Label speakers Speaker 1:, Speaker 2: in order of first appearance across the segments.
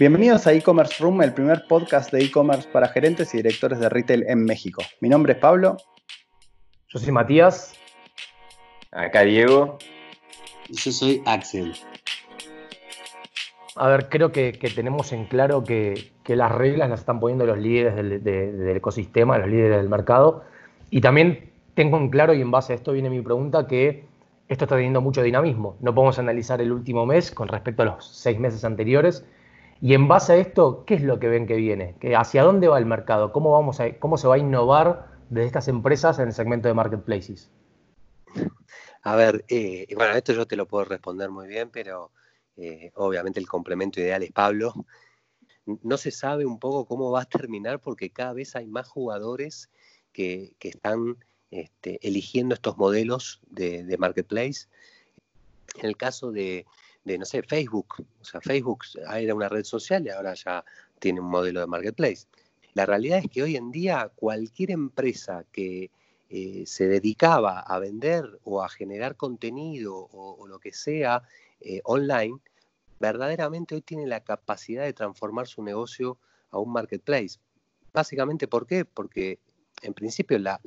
Speaker 1: Bienvenidos a E-Commerce Room, el primer podcast de e-commerce para gerentes y directores de retail en México. Mi nombre es Pablo.
Speaker 2: Yo soy Matías.
Speaker 3: Acá Diego.
Speaker 4: Y yo soy Axel.
Speaker 2: A ver, creo que, tenemos en claro que, las reglas las están poniendo los líderes del, ecosistema, los líderes del mercado. Y también tengo en claro, y en base a esto viene mi pregunta, que esto está teniendo mucho dinamismo. No podemos analizar el último mes con respecto a los seis meses anteriores. Y en base a esto, ¿qué es lo que ven que viene? ¿Hacia dónde va el mercado? ¿Cómo, vamos a, ¿Cómo se va a innovar desde estas empresas en el segmento de marketplaces?
Speaker 4: A ver, eh, bueno, esto yo te lo puedo responder muy bien, pero eh, obviamente el complemento ideal es Pablo. No se sabe un poco cómo va a terminar porque cada vez hay más jugadores que, están este, eligiendo estos modelos de, marketplace. En el caso de, no sé, Facebook, o sea, Facebook era una red social y ahora ya tiene un modelo de marketplace. La realidad es que hoy en día cualquier empresa que eh, se dedicaba a vender o a generar contenido o, lo que sea eh, online, verdaderamente hoy tiene la capacidad de transformar su negocio a un marketplace. Básicamente, ¿por qué? Porque en principio la,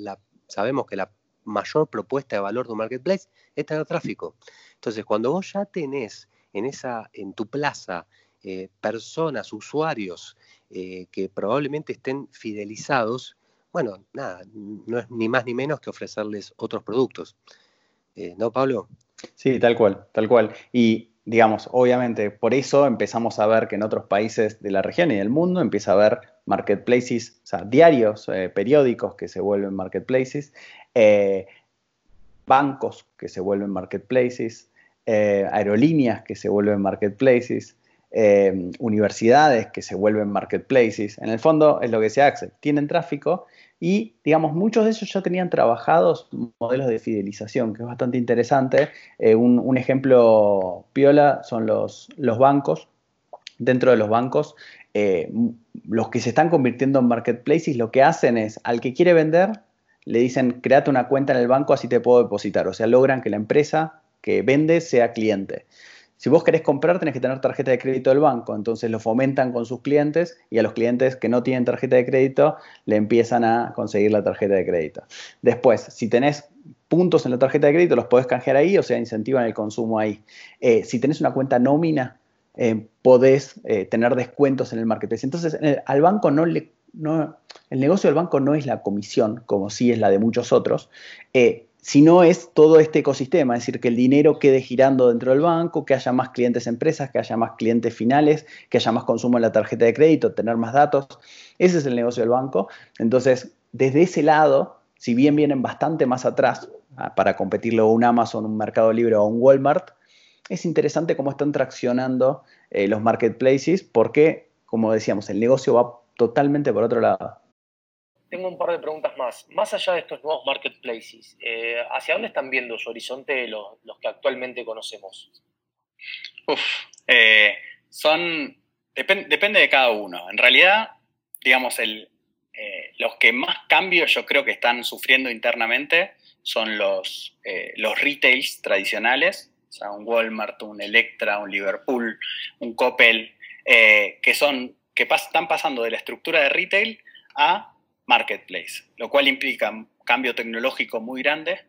Speaker 4: sabemos que la mayor propuesta de valor de un marketplace es tener tráfico. Entonces, cuando vos ya tenés en, esa, en tu plaza eh, personas, usuarios eh, que probablemente estén fidelizados, bueno, nada, no es ni más ni menos que ofrecerles otros productos. Eh, ¿No, Pablo?
Speaker 1: Sí, tal cual, tal cual. Y digamos, obviamente, por eso empezamos a ver que en otros países de la región y del mundo empieza a haber marketplaces, o sea, diarios, eh, periódicos que se vuelven marketplaces, eh, bancos que se vuelven marketplaces, eh, aerolíneas que se vuelven marketplaces, universidades que se vuelven marketplaces. En el fondo es lo que decía Axel, tienen tráfico y, digamos, muchos de ellos ya tenían trabajados modelos de fidelización, que es bastante interesante. un, ejemplo piola son los bancos. Dentro de los bancos eh, los que se están convirtiendo en marketplaces lo que hacen es al que quiere vender, le dicen créate una cuenta en el banco así te puedo depositar. O sea, logran que la empresa que vende sea cliente. Si vos querés comprar, tenés que tener tarjeta de crédito del banco. Entonces lo fomentan con sus clientes y a los clientes que no tienen tarjeta de crédito le empiezan a conseguir la tarjeta de crédito. Después, si tenés puntos en la tarjeta de crédito, los podés canjear ahí, o sea, incentivan el consumo ahí. Eh, si tenés una cuenta nómina, eh, podés eh, tener descuentos en el marketplace. Entonces, al banco no le... No, el negocio del banco no es la comisión, como sí es la de muchos otros, eh, sino es todo este ecosistema, es decir, que el dinero quede girando dentro del banco, que haya más clientes empresas, que haya más clientes finales, que haya más consumo en la tarjeta de crédito, tener más datos. Ese es el negocio del banco. Entonces, desde ese lado, si bien vienen bastante más atrás ah, para competirle a un Amazon, un Mercado Libre o un Walmart, es interesante cómo están traccionando eh, los marketplaces porque, como decíamos, el negocio va totalmente por otro lado.
Speaker 5: Tengo un par de preguntas más. Más allá de estos nuevos marketplaces, eh, ¿hacia dónde están viendo su horizonte los, que actualmente conocemos?
Speaker 6: Uf, eh, son. depende de cada uno. En realidad, digamos, el, los que más cambios yo creo que están sufriendo internamente son los, los retails tradicionales, o sea, un Walmart, un Electra, un Liverpool, un Coppel, eh, que son que están pasando de la estructura de retail a marketplace, lo cual implica un cambio tecnológico muy grande,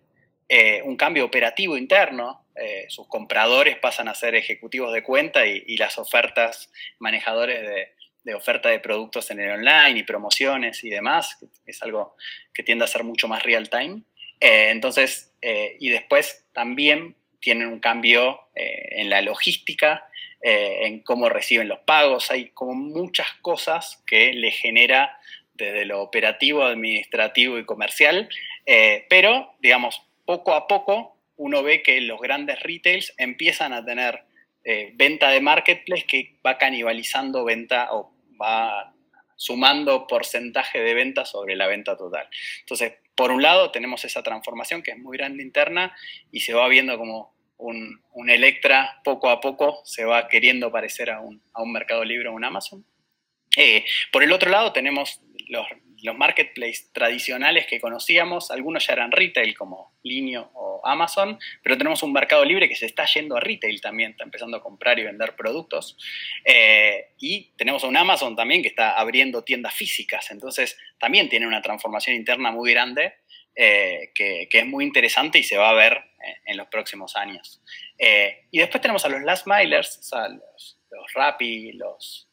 Speaker 6: eh, un cambio operativo interno, eh, sus compradores pasan a ser ejecutivos de cuenta y, las ofertas, manejadores de, de, oferta de productos en el online y promociones y demás, que es algo que tiende a ser mucho más real time. entonces, y después también tienen un cambio eh, en la logística, eh, en cómo reciben los pagos, hay como muchas cosas que le genera desde lo operativo, administrativo y comercial, eh, pero digamos, poco a poco uno ve que los grandes retails empiezan a tener venta de marketplace que va canibalizando venta o va sumando porcentaje de venta sobre la venta total. Entonces, por un lado, tenemos esa transformación que es muy grande interna y se va viendo como un, Electra poco a poco se va queriendo parecer a un, Mercado Libre o un Amazon. Eh, por el otro lado tenemos los marketplaces tradicionales que conocíamos, algunos ya eran retail como Linio o Amazon, pero tenemos un mercado libre que se está yendo a retail también, está empezando a comprar y vender productos. Eh, y tenemos un Amazon también que está abriendo tiendas físicas, entonces también tiene una transformación interna muy grande eh, que, es muy interesante y se va a ver en, los próximos años. Eh, y después tenemos a los last milers, o sea, los, los Rappi, los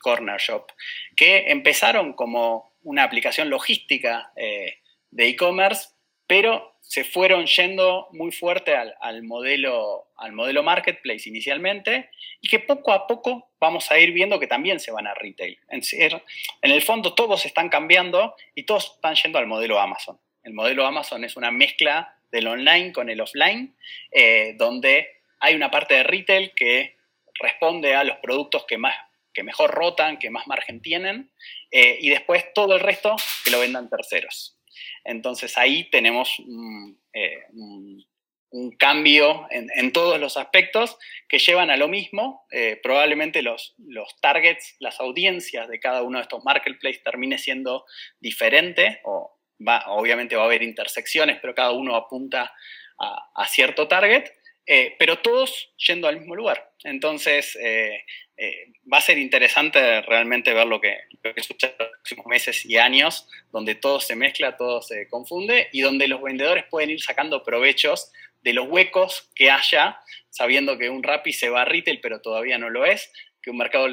Speaker 6: Corner Shop, que empezaron como una aplicación logística eh, de e-commerce, pero se fueron yendo muy fuerte al, modelo, al modelo marketplace inicialmente y que poco a poco vamos a ir viendo que también se van a retail. En, en el fondo todos están cambiando y todos están yendo al modelo Amazon. El modelo Amazon es una mezcla del online con el offline, eh, donde hay una parte de retail que responde a los productos que más que mejor rotan, que más margen tienen, eh, y después todo el resto que lo vendan terceros. Entonces ahí tenemos un, eh, cambio en, todos los aspectos que llevan a lo mismo. Probablemente los, los, targets, las audiencias de cada uno de estos marketplaces termine siendo diferente, o va, obviamente va a haber intersecciones, pero cada uno apunta a, cierto target, pero todos yendo al mismo lugar. Entonces, eh, va a ser interesante realmente ver lo que, sucede en los próximos meses y años, donde todo se mezcla, todo se confunde y donde los vendedores pueden ir sacando provechos de los huecos que haya, sabiendo que un Rappi se va a retail pero todavía no lo es, que un Mercado,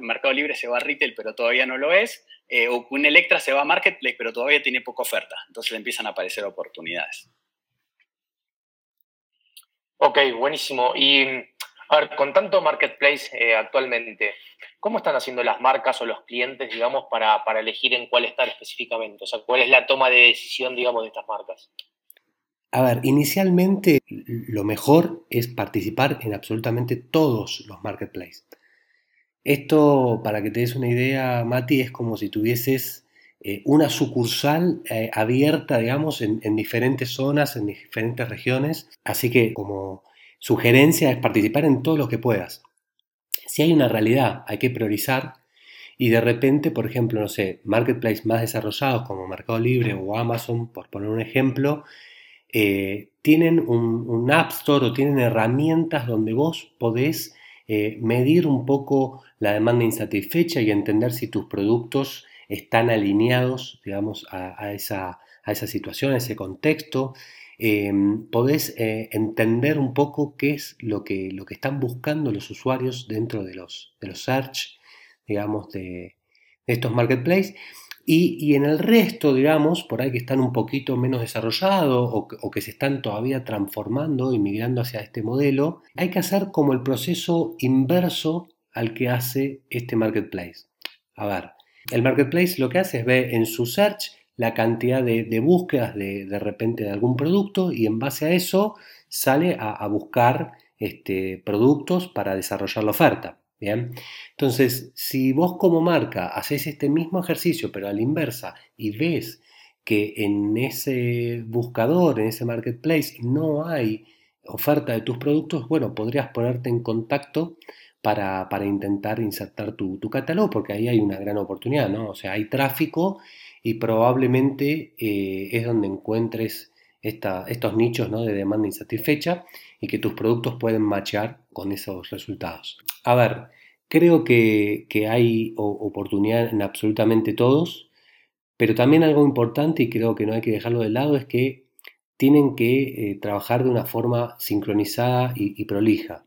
Speaker 6: mercado Libre se va a retail pero todavía no lo es, eh, o que un Electra se va a Marketplace pero todavía tiene poca oferta. Entonces empiezan a aparecer oportunidades.
Speaker 5: Ok, buenísimo. Y a ver, con tanto marketplace eh, actualmente, ¿cómo están haciendo las marcas o los clientes, digamos, para, elegir en cuál estar específicamente? O sea, ¿cuál es la toma de decisión, digamos, de estas marcas?
Speaker 4: A ver, inicialmente lo mejor es participar en absolutamente todos los marketplaces. Esto, para que te des una idea, Mati, es como si tuvieses eh, una sucursal eh, abierta, digamos, en, diferentes zonas, en diferentes regiones. Así que como sugerencia es participar en todo lo que puedas. Si hay una realidad, hay que priorizar y de repente, por ejemplo, no sé, marketplaces más desarrollados como Mercado Libre o Amazon, por poner un ejemplo, eh, tienen un, App Store o tienen herramientas donde vos podés eh, medir un poco la demanda insatisfecha y entender si tus productos están alineados, digamos, a, esa, a esa situación, a ese contexto. Em, podés eh, entender un poco qué es lo que, lo que están buscando los usuarios dentro de los, de los search, digamos, de, estos marketplaces. Y, en el resto, digamos, por ahí que están un poquito menos desarrollados o, que se están todavía transformando y migrando hacia este modelo, hay que hacer como el proceso inverso al que hace este marketplace. A ver, el marketplace lo que hace es ver en su search la cantidad de, búsquedas de, de, repente de algún producto y en base a eso sale a, buscar este, productos para desarrollar la oferta. ¿Bien? Entonces, si vos como marca haces este mismo ejercicio pero a la inversa y ves que en ese buscador, en ese marketplace, no hay oferta de tus productos, bueno, podrías ponerte en contacto para, intentar insertar tu, tu, catálogo, porque ahí hay una gran oportunidad, ¿no? O sea, hay tráfico y probablemente eh, es donde encuentres estos nichos ¿no? de demanda insatisfecha y que tus productos pueden machear con esos resultados. A ver, creo que, hay oportunidad en absolutamente todos, pero también algo importante y creo que no hay que dejarlo de lado es que tienen que eh, trabajar de una forma sincronizada y, prolija.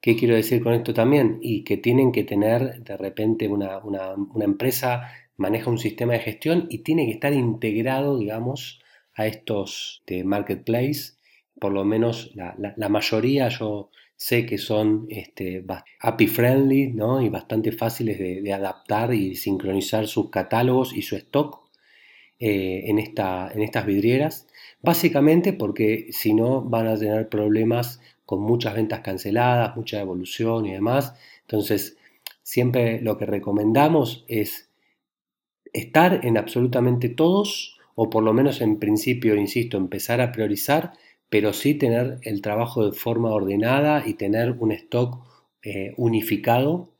Speaker 4: ¿Qué quiero decir con esto también? Y que tienen que tener de repente una, una empresa maneja un sistema de gestión y tiene que estar integrado, digamos, a estos de. Por lo menos la, mayoría yo sé que son este, API friendly ¿no? y bastante fáciles de, adaptar y sincronizar sus catálogos y su stock eh, en, esta, en estas vidrieras. Básicamente porque si no van a tener problemas con muchas ventas canceladas, mucha evolución y demás. Entonces, siempre lo que recomendamos es estar en absolutamente todos, o por lo menos en principio, insisto, empezar a priorizar, pero sí tener el trabajo de forma ordenada y tener un stock eh, unificado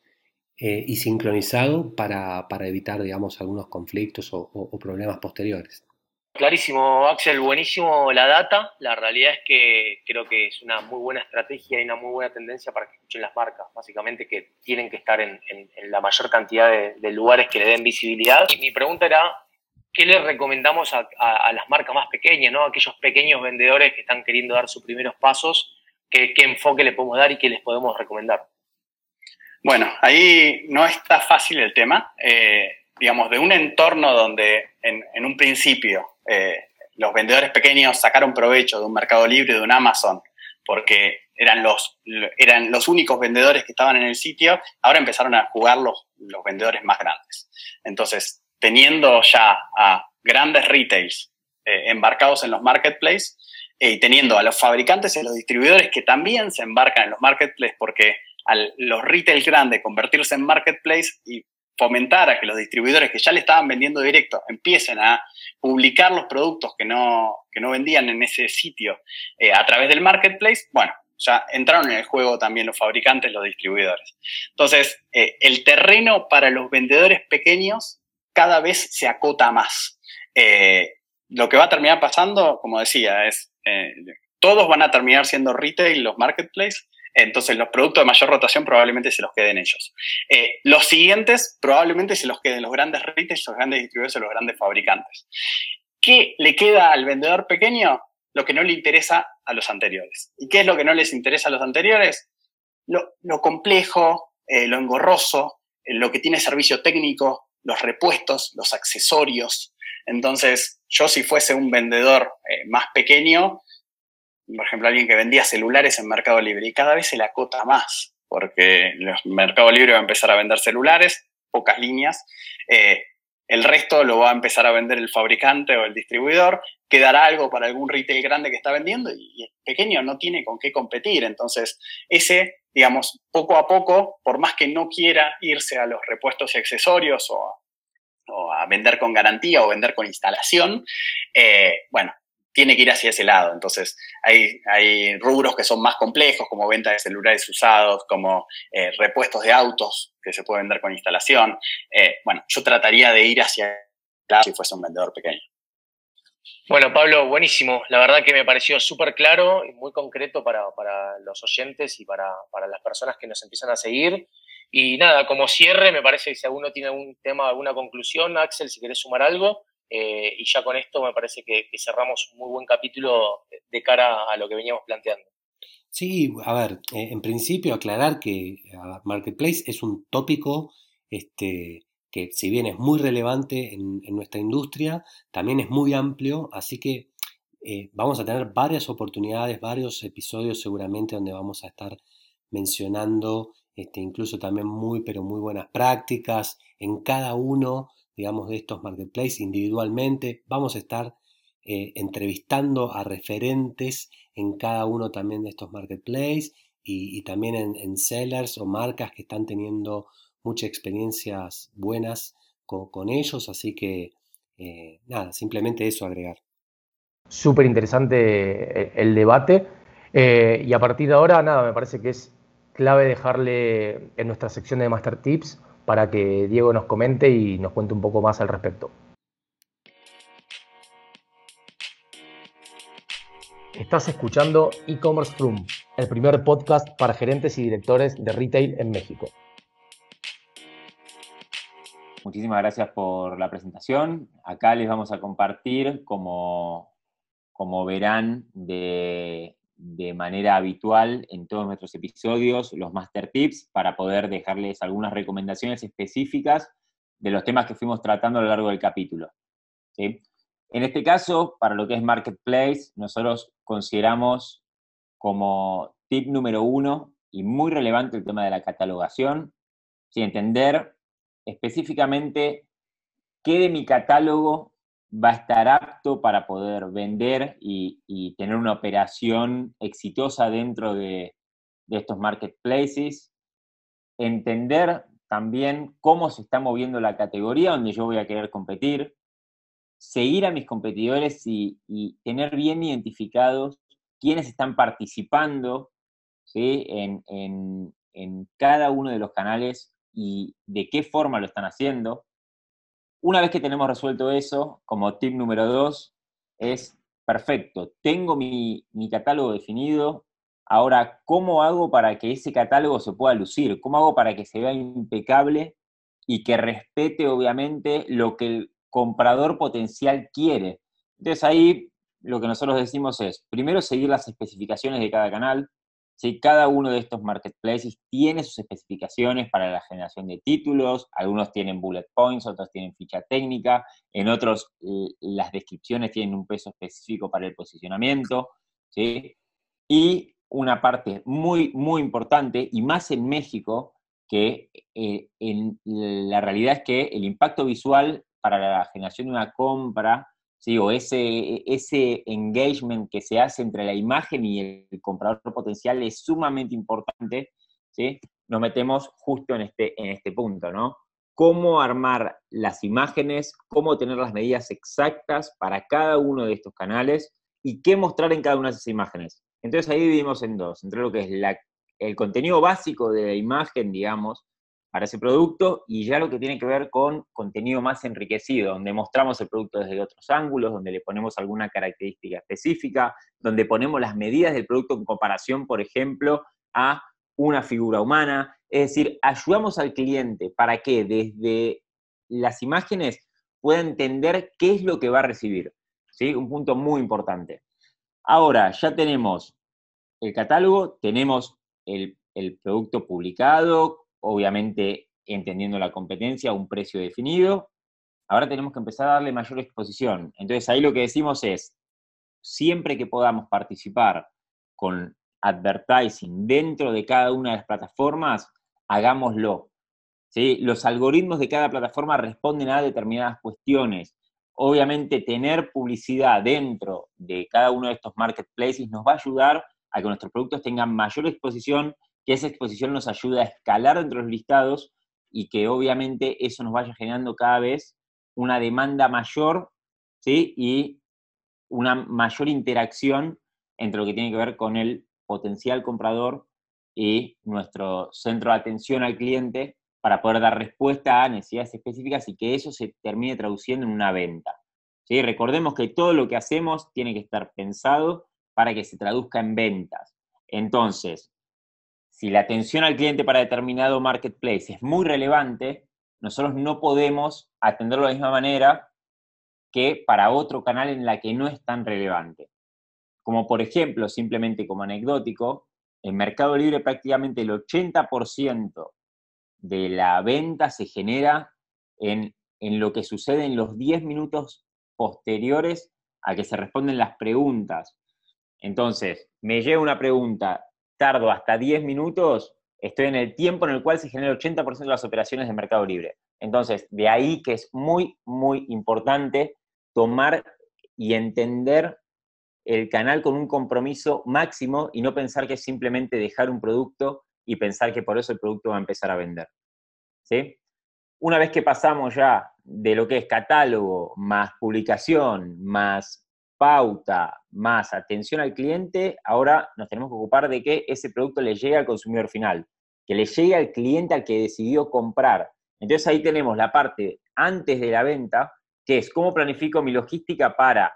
Speaker 4: eh, y sincronizado para, evitar, digamos, algunos conflictos o problemas posteriores.
Speaker 5: Clarísimo, Axel, buenísimo la data. La realidad es que creo que es una muy buena estrategia y una muy buena tendencia para que escuchen las marcas, básicamente que tienen que estar en, la mayor cantidad de, lugares que le den visibilidad. Y mi pregunta era, ¿qué le recomendamos a, las marcas más pequeñas, ¿no? aquellos pequeños vendedores que están queriendo dar sus primeros pasos? ¿Qué, enfoque le podemos dar y qué les podemos recomendar?
Speaker 6: Bueno, ahí no está fácil el tema. Eh, digamos, de un entorno donde en un principio eh, los vendedores pequeños sacaron provecho de un mercado libre, de un Amazon, porque eran los, eran los únicos vendedores que estaban en el sitio, ahora empezaron a jugar los, los vendedores más grandes. Entonces, teniendo ya a grandes retails eh, embarcados en los marketplaces eh, y teniendo a los fabricantes y los distribuidores que también se embarcan en los marketplaces, porque al los retail grandes convertirse en marketplace y fomentar a que los distribuidores que ya le estaban vendiendo directo empiecen a publicar los productos que no, no vendían en ese sitio eh, a través del marketplace, bueno, ya entraron en el juego también los fabricantes, los distribuidores. Entonces, el terreno para los vendedores pequeños cada vez se acota más. Eh, lo que va a terminar pasando, como decía, es todos van a terminar siendo retail, los marketplaces, entonces, los productos de mayor rotación probablemente se los queden ellos. Eh, los siguientes probablemente se los queden los grandes retailers, los grandes distribuidores los grandes fabricantes. ¿Qué le queda al vendedor pequeño? Lo que no le interesa a los anteriores. ¿Y qué es lo que no les interesa a los anteriores? Lo, complejo, eh, lo engorroso, eh, lo que tiene servicio técnico, los repuestos, los accesorios. Entonces, yo si fuese un vendedor más pequeño, por ejemplo, alguien que vendía celulares en Mercado Libre y cada vez se le acota más, porque Mercado Libre va a empezar a vender celulares, pocas líneas, eh, el resto lo va a empezar a vender el fabricante o el distribuidor, quedará algo para algún retail grande que está vendiendo y el pequeño no tiene con qué competir. Entonces, ese, digamos, poco a poco, por más que no quiera irse a los repuestos y accesorios o, a vender con garantía o vender con instalación, eh, bueno, tiene que ir hacia ese lado. Entonces, hay, hay rubros que son más complejos, como venta de celulares usados, como eh, repuestos de autos que se pueden vender con instalación. Eh, bueno, yo trataría de ir hacia lado si fuese un vendedor pequeño.
Speaker 5: Bueno, Pablo, buenísimo. La verdad que me pareció súper claro y muy concreto para, los oyentes y para, para, las personas que nos empiezan a seguir. Y nada, como cierre, me parece que si alguno tiene algún tema, alguna conclusión, Axel, si querés sumar algo, eh, y ya con esto me parece que, cerramos un muy buen capítulo de cara a lo que veníamos planteando.
Speaker 4: Sí, a ver, eh, en principio aclarar que Marketplace es un tópico este, que si bien es muy relevante en, nuestra industria, también es muy amplio, así que eh, vamos a tener varias oportunidades, varios episodios seguramente donde vamos a estar mencionando este, incluso también muy, pero muy buenas prácticas en cada uno digamos, de estos marketplaces individualmente. Vamos a estar eh, entrevistando a referentes en cada uno también de estos marketplaces y, también en, sellers o marcas que están teniendo muchas experiencias buenas con, ellos. Así que, eh, nada, simplemente eso agregar.
Speaker 2: Súper interesante eh, el debate. y a partir de ahora, nada, me parece que es clave dejarle en nuestra sección de Master Tips para que Diego nos comente y nos cuente un poco más al respecto. Estás escuchando E-Commerce Room, el primer podcast para gerentes y directores de retail en México.
Speaker 3: Muchísimas gracias por la presentación. Acá les vamos a compartir, como, como verán, de de manera habitual en todos nuestros episodios los Master Tips para poder dejarles algunas recomendaciones específicas de los temas que fuimos tratando a lo largo del capítulo. En este caso, para lo que es Marketplace, nosotros consideramos como tip número uno y muy relevante el tema de la catalogación, entender específicamente qué de mi catálogo va a estar apto para poder vender y, tener una operación exitosa dentro de, estos marketplaces. Entender también cómo se está moviendo la categoría donde yo voy a querer competir. Seguir a mis competidores y, tener bien identificados quiénes están participando en, en cada uno de los canales y de qué forma lo están haciendo. Una vez que tenemos resuelto eso, como tip número dos, es perfecto, tengo mi, mi catálogo definido, ahora, ¿cómo hago para que ese catálogo se pueda lucir? ¿Cómo hago para que se vea impecable y que respete, obviamente, lo que el comprador potencial quiere? Entonces ahí lo que nosotros decimos es, primero, seguir las especificaciones de cada canal, ¿sí? Cada uno de estos marketplaces tiene sus especificaciones para la generación de títulos, algunos tienen bullet points, otros tienen ficha técnica, en otros las descripciones tienen un peso específico para el posicionamiento, ¿sí? Y una parte muy, muy importante, y más en México, que eh, en, la realidad es que el impacto visual para la generación de una compra ¿sí? o ese, ese engagement que se hace entre la imagen y el comprador potencial es sumamente importante, ¿sí? nos metemos justo en este, en este punto, ¿no? Cómo armar las imágenes, cómo tener las medidas exactas para cada uno de estos canales y qué mostrar en cada una de esas imágenes. Entonces ahí dividimos en dos, entre lo que es la, el contenido básico de la imagen, digamos, para ese producto y ya lo que tiene que ver con contenido más enriquecido, donde mostramos el producto desde otros ángulos, donde le ponemos alguna característica específica, donde ponemos las medidas del producto en comparación, por ejemplo, a una figura humana. Es decir, ayudamos al cliente para que desde las imágenes pueda entender qué es lo que va a recibir. ¿sí? Un punto muy importante. Ahora, ya tenemos el catálogo, tenemos el, el producto publicado, obviamente entendiendo la competencia, un precio definido. Ahora tenemos que empezar a darle mayor exposición. Entonces ahí lo que decimos es, siempre que podamos participar con advertising dentro de cada una de las plataformas, hagámoslo. ¿Sí? Los algoritmos de cada plataforma responden a determinadas cuestiones. Obviamente tener publicidad dentro de cada uno de estos marketplaces nos va a ayudar a que nuestros productos tengan mayor exposición que esa exposición nos ayude a escalar dentro de los listados y que obviamente eso nos vaya generando cada vez una demanda mayor ¿sí? y una mayor interacción entre lo que tiene que ver con el potencial comprador y nuestro centro de atención al cliente para poder dar respuesta a necesidades específicas y que eso se termine traduciendo en una venta. ¿sí? Recordemos que todo lo que hacemos tiene que estar pensado para que se traduzca en ventas. Entonces, si la atención al cliente para determinado marketplace es muy relevante, nosotros no podemos atenderlo de la misma manera que para otro canal en la que no es tan relevante. Como por ejemplo, simplemente como anecdótico, en Mercado Libre prácticamente el 80% de la venta se genera en, en lo que sucede en los 10 minutos posteriores a que se responden las preguntas. Entonces, me llega una pregunta tardo hasta 10 minutos, estoy en el tiempo en el cual se genera el 80% de las operaciones de Mercado Libre. Entonces, de ahí que es muy, muy importante tomar y entender el canal con un compromiso máximo y no pensar que es simplemente dejar un producto y pensar que por eso el producto va a empezar a vender. ¿Sí? Una vez que pasamos ya de lo que es catálogo, más publicación, más pauta más atención al cliente, ahora nos tenemos que ocupar de que ese producto le llegue al consumidor final, que le llegue al cliente al que decidió comprar. Entonces ahí tenemos la parte antes de la venta, que es cómo planifico mi logística para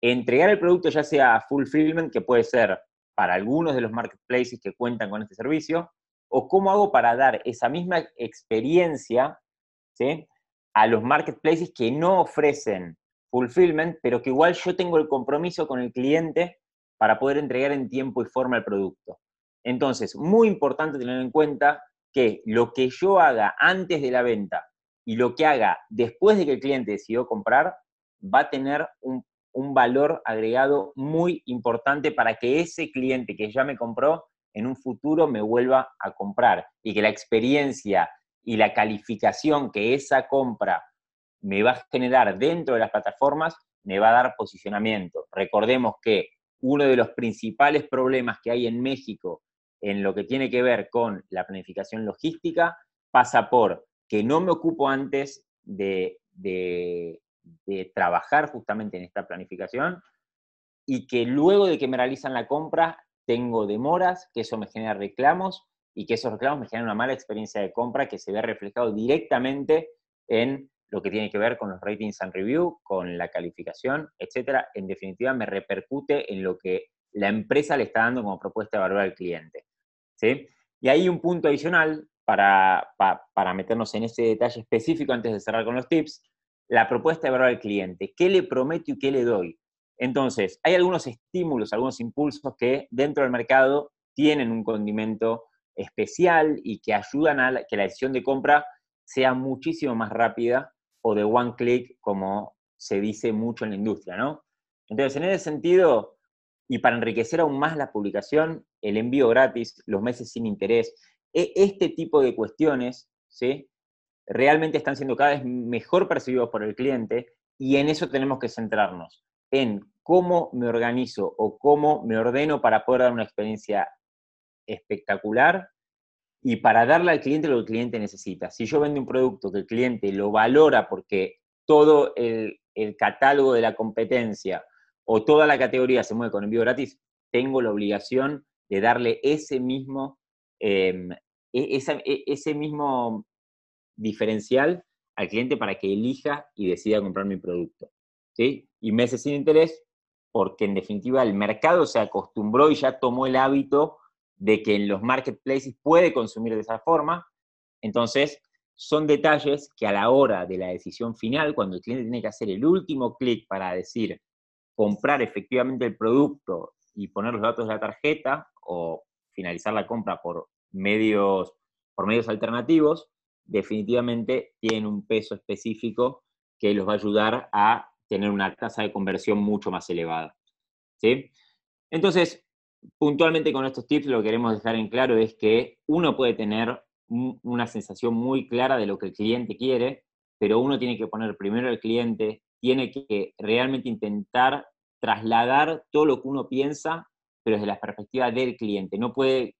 Speaker 3: entregar el producto ya sea fulfillment, que puede ser para algunos de los marketplaces que cuentan con este servicio, o cómo hago para dar esa misma experiencia a los marketplaces que no ofrecen fulfillment, pero que igual yo tengo el compromiso con el cliente para poder entregar en tiempo y forma el producto. Entonces, muy importante tener en cuenta que lo que yo haga antes de la venta y lo que haga después de que el cliente decidió comprar va a tener un, un valor agregado muy importante para que ese cliente que ya me compró en un futuro me vuelva a comprar y que la experiencia y la calificación que esa compra me va a generar dentro de las plataformas, me va a dar posicionamiento. Recordemos que uno de los principales problemas que hay en México en lo que tiene que ver con la planificación logística pasa por que no me ocupo antes de, de, trabajar justamente en esta planificación y que luego de que me realizan la compra tengo demoras, que eso me genera reclamos y que esos reclamos me generan una mala experiencia de compra que se ve reflejado directamente en lo que tiene que ver con los ratings and review, con la calificación, etcétera. En definitiva, me repercute en lo que la empresa le está dando como propuesta de valor al cliente. ¿sí? Y hay un punto adicional para, para, meternos en ese detalle específico antes de cerrar con los tips, la propuesta de valor al cliente. ¿Qué le prometo y qué le doy? Entonces, hay algunos estímulos, algunos impulsos que dentro del mercado tienen un condimento especial y que ayudan a que la decisión de compra sea muchísimo más rápida o de one click, como se dice mucho en la industria, ¿no? Entonces, en ese sentido, y para enriquecer aún más la publicación, el envío gratis, los meses sin interés, e, este tipo de cuestiones, ¿sí? Realmente están siendo cada vez mejor percibidos por el cliente y en eso tenemos que centrarnos, en cómo me organizo o cómo me ordeno para poder dar una experiencia espectacular y para darle al cliente lo que el cliente necesita. Si yo vendo un producto que el cliente lo valora porque todo el, catálogo de la competencia o toda la categoría se mueve con envío gratis, tengo la obligación de darle ese mismo, em, e, e, ese mismo diferencial al cliente para que elija y decida comprar mi producto. ¿sí? Y meses sin interés, porque en definitiva el mercado se acostumbró y ya tomó el hábito de que en los marketplaces puede consumir de esa forma. Entonces, son detalles que a la hora de la decisión final, cuando el cliente tiene que hacer el último clic para decir comprar efectivamente el producto y poner los datos de la tarjeta o finalizar la compra por medios, por medios alternativos, definitivamente tienen un peso específico que los va a ayudar a tener una tasa de conversión mucho más elevada. ¿sí? Entonces, puntualmente con estos tips lo que queremos dejar en claro es que uno puede tener una sensación muy clara de lo que el cliente quiere, pero uno tiene que poner primero al cliente, tiene que realmente intentar trasladar todo lo que uno piensa, pero desde la perspectiva del cliente. No puede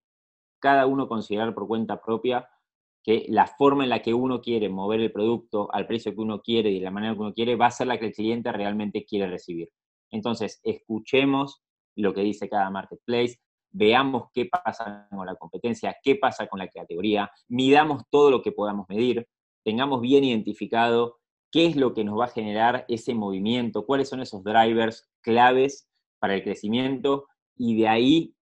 Speaker 3: cada uno considerar por cuenta propia que la forma en la que uno quiere mover el producto al precio que uno quiere y de la manera que uno quiere va a ser la que el cliente realmente quiere recibir. Entonces, escuchemos lo que dice cada marketplace, veamos qué pasa con la competencia, qué pasa con la categoría, midamos todo lo que podamos medir, tengamos bien identificado qué es lo que nos va a generar ese movimiento, cuáles son esos drivers claves para el crecimiento y de ahí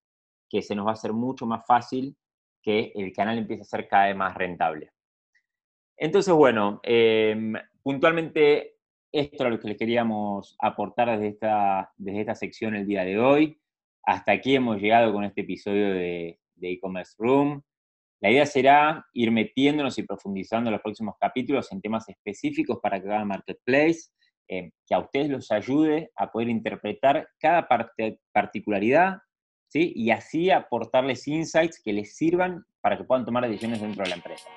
Speaker 3: que se nos va a hacer mucho más fácil que el canal empiece a ser cada vez más rentable. Entonces, bueno, em, puntualmente esto es lo que les queríamos aportar desde esta, desde esta sección el día de hoy. Hasta aquí hemos llegado con este episodio de e-commerce room. La idea será ir metiéndonos y profundizando en los próximos capítulos en temas específicos para cada marketplace, eh, que a ustedes los ayude a poder interpretar cada particularidad ¿sí? y así aportarles insights que les sirvan para que puedan tomar decisiones dentro de la empresa.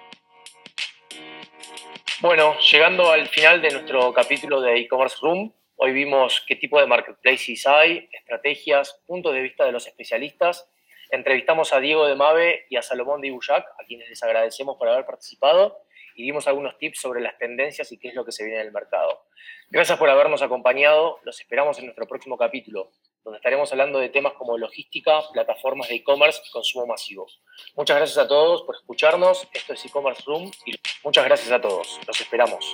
Speaker 5: Bueno, llegando al final de nuestro capítulo de e-commerce room, hoy vimos qué tipo de marketplaces hay, estrategias, puntos de vista de los especialistas. Entrevistamos a Diego de Mave y a Salomón de Ibuyac, a quienes les agradecemos por haber participado y dimos algunos tips sobre las tendencias y qué es lo que se viene en el mercado. Gracias por habernos acompañado. Los esperamos en nuestro próximo capítulo, donde estaremos hablando de temas como logística, plataformas de e-commerce y consumo masivo. Muchas gracias a todos por escucharnos. Esto es e-commerce room y muchas gracias a todos. Los esperamos.